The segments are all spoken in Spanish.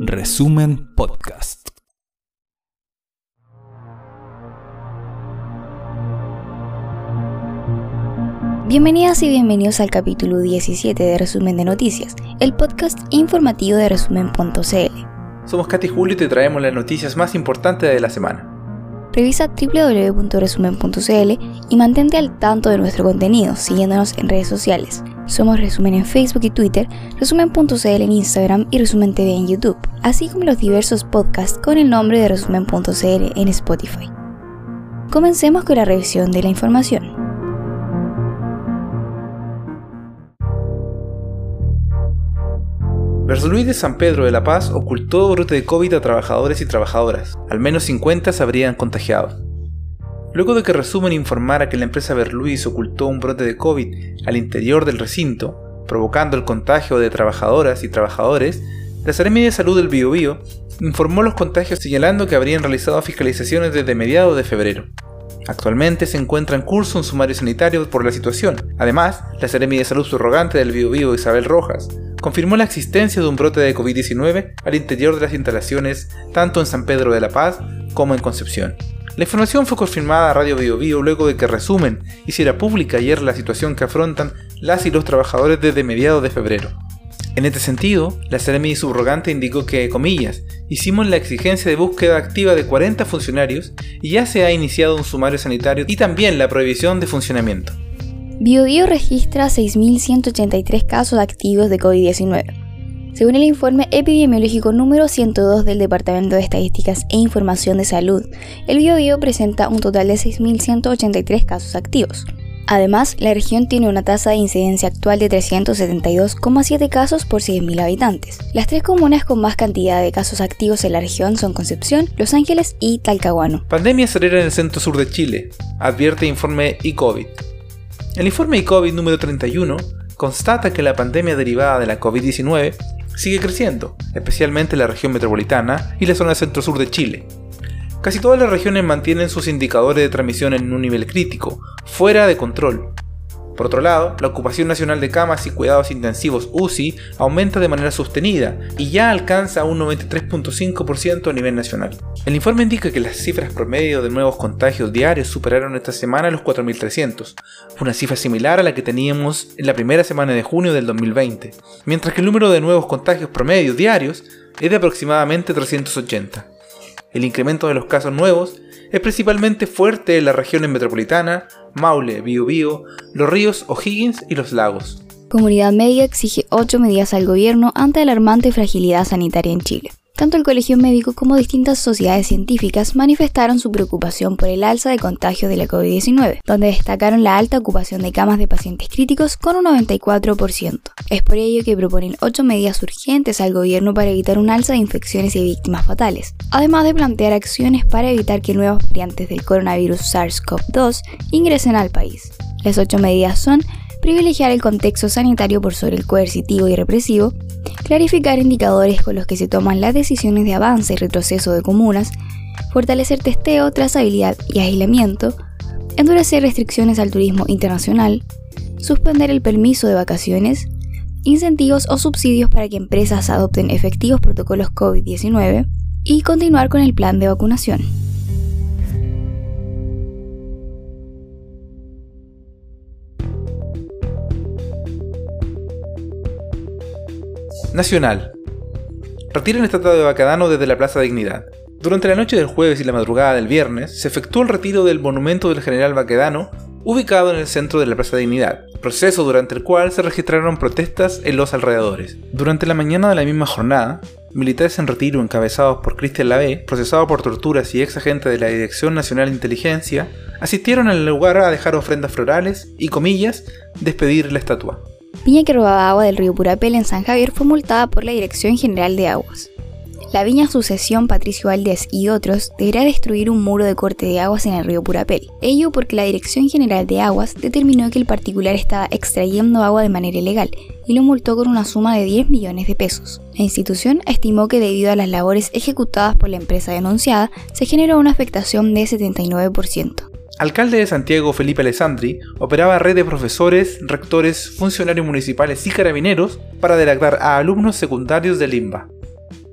Resumen Podcast. Bienvenidas y bienvenidos al capítulo 17 de Resumen de Noticias, el podcast informativo de resumen.cl. Somos Katy Julio y te traemos las noticias más importantes de la semana. Revisa www.resumen.cl y mantente al tanto de nuestro contenido siguiéndonos en redes sociales. Somos Resumen en Facebook y Twitter, Resumen.cl en Instagram y Resumen TV en YouTube, así como los diversos podcasts con el nombre de Resumen.cl en Spotify. Comencemos con la revisión de la información. Luis de San Pedro de La Paz ocultó brote de COVID a trabajadores y trabajadoras. Al menos 50 se habrían contagiado. Luego de que Resumen informara que la empresa Berluis ocultó un brote de COVID al interior del recinto, provocando el contagio de trabajadoras y trabajadores, la Seremi de Salud del Biobío informó los contagios señalando que habrían realizado fiscalizaciones desde mediados de febrero. Actualmente se encuentra en curso un sumario sanitario por la situación. Además, la Seremi de Salud subrogante del Biobío Isabel Rojas confirmó la existencia de un brote de COVID-19 al interior de las instalaciones tanto en San Pedro de la Paz como en Concepción. La información fue confirmada a Radio Bio, Bio luego de que Resumen hiciera pública ayer la situación que afrontan las y los trabajadores desde mediados de febrero. En este sentido, la Seremi subrogante indicó que, comillas, hicimos la exigencia de búsqueda activa de 40 funcionarios y ya se ha iniciado un sumario sanitario y también la prohibición de funcionamiento. BioBio registra 6.183 casos activos de COVID-19. Según el informe epidemiológico número 102 del Departamento de Estadísticas e Información de Salud, el BioBio presenta un total de 6.183 casos activos. Además, la región tiene una tasa de incidencia actual de 372,7 casos por 100.000 habitantes. Las tres comunas con más cantidad de casos activos en la región son Concepción, Los Ángeles y Talcahuano. Pandemia acelera en el centro sur de Chile, advierte informe e-COVID. El informe COVID número 31 constata que la pandemia derivada de la COVID-19 sigue creciendo, especialmente en la región metropolitana y la zona centro-sur de Chile. Casi todas las regiones mantienen sus indicadores de transmisión en un nivel crítico, fuera de control, por otro lado, la ocupación nacional de camas y cuidados intensivos UCI aumenta de manera sostenida y ya alcanza un 93.5% a nivel nacional. El informe indica que las cifras promedio de nuevos contagios diarios superaron esta semana los 4.300, una cifra similar a la que teníamos en la primera semana de junio del 2020, mientras que el número de nuevos contagios promedio diarios es de aproximadamente 380. El incremento de los casos nuevos es principalmente fuerte en las regiones metropolitana, Maule, Biobío, Los Ríos, O'Higgins y Los Lagos. Comunidad Médica exige ocho medidas al gobierno ante alarmante fragilidad sanitaria en Chile. Tanto el Colegio Médico como distintas sociedades científicas manifestaron su preocupación por el alza de contagios de la COVID-19, donde destacaron la alta ocupación de camas de pacientes críticos con un 94%. Es por ello que proponen ocho medidas urgentes al gobierno para evitar un alza de infecciones y víctimas fatales, además de plantear acciones para evitar que nuevas variantes del coronavirus SARS-CoV-2 ingresen al país. Las ocho medidas son privilegiar el contexto sanitario por sobre el coercitivo y represivo, clarificar indicadores con los que se toman las decisiones de avance y retroceso de comunas, fortalecer testeo, trazabilidad y aislamiento, endurecer restricciones al turismo internacional, suspender el permiso de vacaciones, incentivos o subsidios para que empresas adopten efectivos protocolos COVID-19 y continuar con el plan de vacunación. Nacional. Retiran estatua de Bacadano desde la Plaza Dignidad. Durante la noche del jueves y la madrugada del viernes se efectuó el retiro del monumento del general Baquedano, ubicado en el centro de la Plaza Dignidad, proceso durante el cual se registraron protestas en los alrededores. Durante la mañana de la misma jornada, militares en retiro encabezados por Cristian Lavé, procesado por torturas y ex agente de la Dirección Nacional de Inteligencia, asistieron al lugar a dejar ofrendas florales y, comillas, despedir la estatua. Viña que robaba agua del río Purapel en San Javier fue multada por la Dirección General de Aguas. La Viña Sucesión Patricio Valdés y otros deberá destruir un muro de corte de aguas en el río Purapel. Ello porque la Dirección General de Aguas determinó que el particular estaba extrayendo agua de manera ilegal y lo multó con una suma de 10 millones de pesos. La institución estimó que debido a las labores ejecutadas por la empresa denunciada, se generó una afectación de 79%. Alcalde de Santiago Felipe Alessandri operaba red de profesores, rectores, funcionarios municipales y carabineros para delactar a alumnos secundarios de Limba.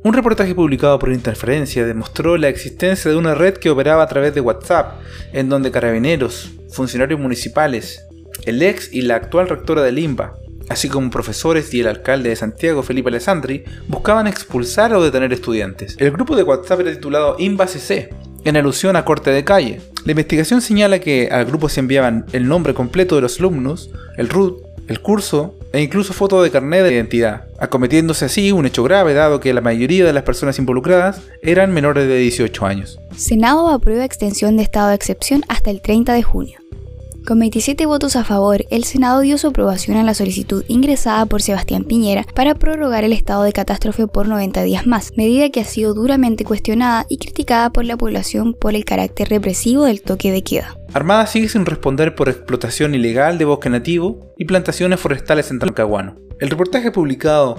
Un reportaje publicado por Interferencia demostró la existencia de una red que operaba a través de WhatsApp, en donde carabineros, funcionarios municipales, el ex y la actual rectora de Limba, así como profesores y el alcalde de Santiago, Felipe Alessandri, buscaban expulsar o detener estudiantes. El grupo de WhatsApp era titulado IMBA CC, en alusión a corte de calle. La investigación señala que al grupo se enviaban el nombre completo de los alumnos, el root, el curso e incluso fotos de carnet de identidad, acometiéndose así un hecho grave dado que la mayoría de las personas involucradas eran menores de 18 años. Senado aprueba extensión de estado de excepción hasta el 30 de junio. Con 27 votos a favor, el Senado dio su aprobación a la solicitud ingresada por Sebastián Piñera para prorrogar el estado de catástrofe por 90 días más, medida que ha sido duramente cuestionada y criticada por la población por el carácter represivo del toque de queda. Armada sigue sin responder por explotación ilegal de bosque nativo y plantaciones forestales en Talcahuano. El reportaje publicado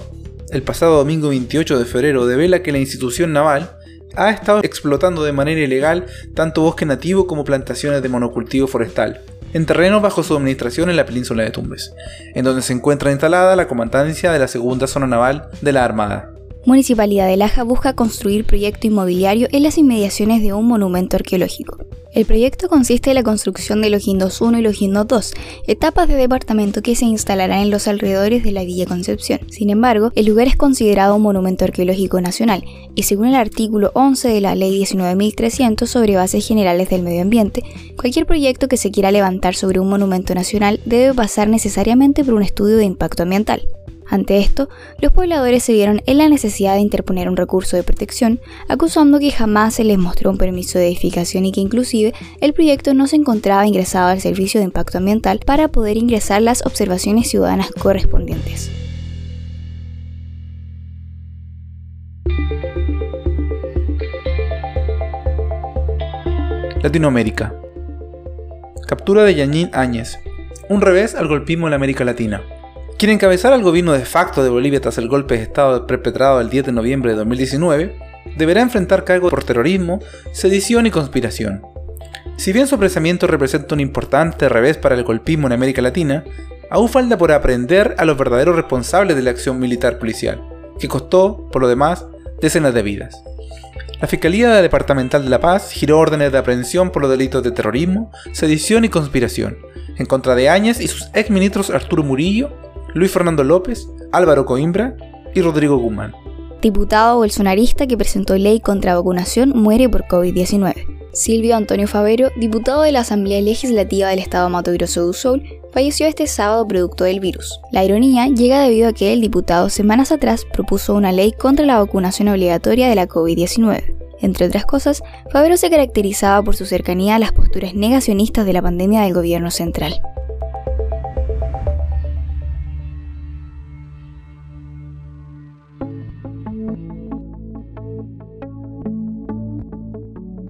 el pasado domingo 28 de febrero devela que la institución naval ha estado explotando de manera ilegal tanto bosque nativo como plantaciones de monocultivo forestal, en terreno bajo su administración en la península de Tumbes, en donde se encuentra instalada la comandancia de la segunda zona naval de la Armada. Municipalidad de Laja busca construir proyecto inmobiliario en las inmediaciones de un monumento arqueológico. El proyecto consiste en la construcción de Logindos 1 y Logindos 2, etapas de departamento que se instalarán en los alrededores de la Villa Concepción. Sin embargo, el lugar es considerado un monumento arqueológico nacional y según el artículo 11 de la Ley 19.300 sobre bases generales del medio ambiente, cualquier proyecto que se quiera levantar sobre un monumento nacional debe pasar necesariamente por un estudio de impacto ambiental. Ante esto, los pobladores se vieron en la necesidad de interponer un recurso de protección, acusando que jamás se les mostró un permiso de edificación y que inclusive el proyecto no se encontraba ingresado al Servicio de Impacto Ambiental para poder ingresar las observaciones ciudadanas correspondientes. Latinoamérica. Captura de Yanín Áñez. Un revés al golpismo en la América Latina. Quien encabezara el gobierno de facto de Bolivia tras el golpe de Estado perpetrado el 10 de noviembre de 2019, deberá enfrentar cargos por terrorismo, sedición y conspiración. Si bien su apresamiento representa un importante revés para el golpismo en América Latina, aún falta por aprender a los verdaderos responsables de la acción militar policial, que costó, por lo demás, decenas de vidas. La Fiscalía Departamental de La Paz giró órdenes de aprehensión por los delitos de terrorismo, sedición y conspiración, en contra de Áñez y sus exministros Arturo Murillo Luis Fernando López, Álvaro Coimbra y Rodrigo Guzmán. Diputado bolsonarista que presentó ley contra vacunación muere por COVID-19. Silvio Antonio Favero, diputado de la Asamblea Legislativa del Estado Mato Grosso do Sul, falleció este sábado producto del virus. La ironía llega debido a que el diputado semanas atrás propuso una ley contra la vacunación obligatoria de la COVID-19. Entre otras cosas, Favero se caracterizaba por su cercanía a las posturas negacionistas de la pandemia del gobierno central.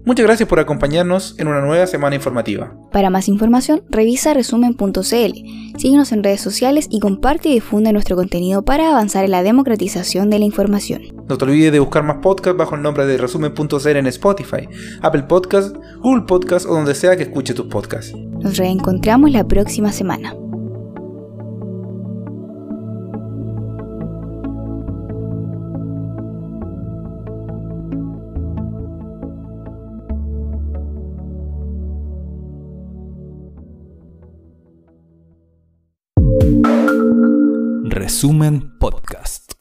Muchas gracias por acompañarnos en una nueva semana informativa. Para más información, revisa resumen.cl, síguenos en redes sociales y comparte y difunde nuestro contenido para avanzar en la democratización de la información. No te olvides de buscar más podcasts bajo el nombre de resumen.cl en Spotify, Apple Podcasts, Google Podcasts o donde sea que escuche tus podcasts. Nos reencontramos la próxima semana. Resumen Podcast.